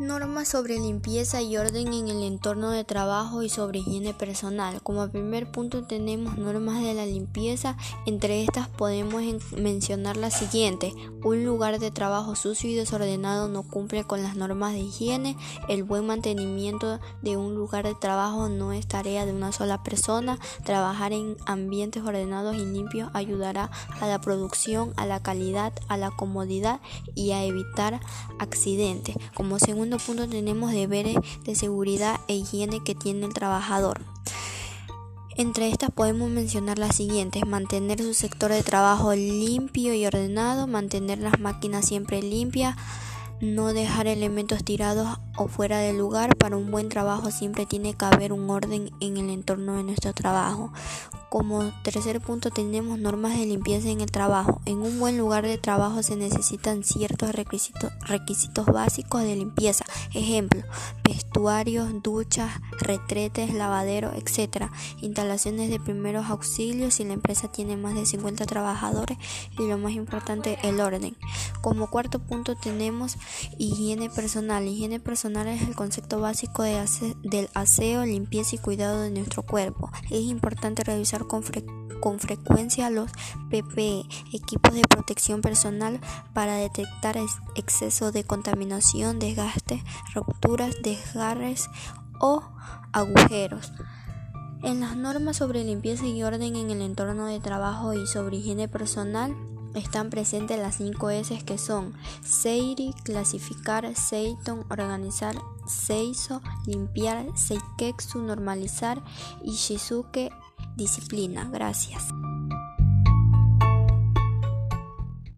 Normas sobre limpieza y orden en el entorno de trabajo y sobre higiene personal. Como primer punto tenemos normas de la limpieza. Entre estas podemos mencionar las siguientes. Un lugar de trabajo sucio y desordenado no cumple con las normas de higiene. El buen mantenimiento de un lugar de trabajo no es tarea de una sola persona. Trabajar en ambientes ordenados y limpios ayudará a la producción, a la calidad, a la comodidad y a evitar accidentes. Como segundo segundo punto tenemos deberes de seguridad e higiene que tiene el trabajador. Entre estas podemos mencionar las siguientes, mantener su sector de trabajo limpio y ordenado, mantener las máquinas siempre limpias, no dejar elementos tirados o fuera de lugar. Para un buen trabajo siempre tiene que haber un orden en el entorno de nuestro trabajo. Como tercer punto tenemos normas de limpieza en el trabajo. En un buen lugar de trabajo se necesitan ciertos requisitos, requisitos básicos de limpieza. Ejemplo, vestuarios, duchas, retretes, lavadero, etc. Instalaciones de primeros auxilios si la empresa tiene más de 50 trabajadores y lo más importante, el orden. Como cuarto punto tenemos higiene personal. Higiene personal es el concepto básico de del aseo, limpieza y cuidado de nuestro cuerpo. Es importante revisar con, frecuencia los PPE, equipos de protección personal, para detectar exceso de contaminación, desgaste, rupturas, desgarres o agujeros. En las normas sobre limpieza y orden en el entorno de trabajo y sobre higiene personal están presentes las 5 S que son Seiri, clasificar, Seiton, organizar, Seiso, limpiar, Seiketsu, normalizar y Shizuke, disciplina. Gracias.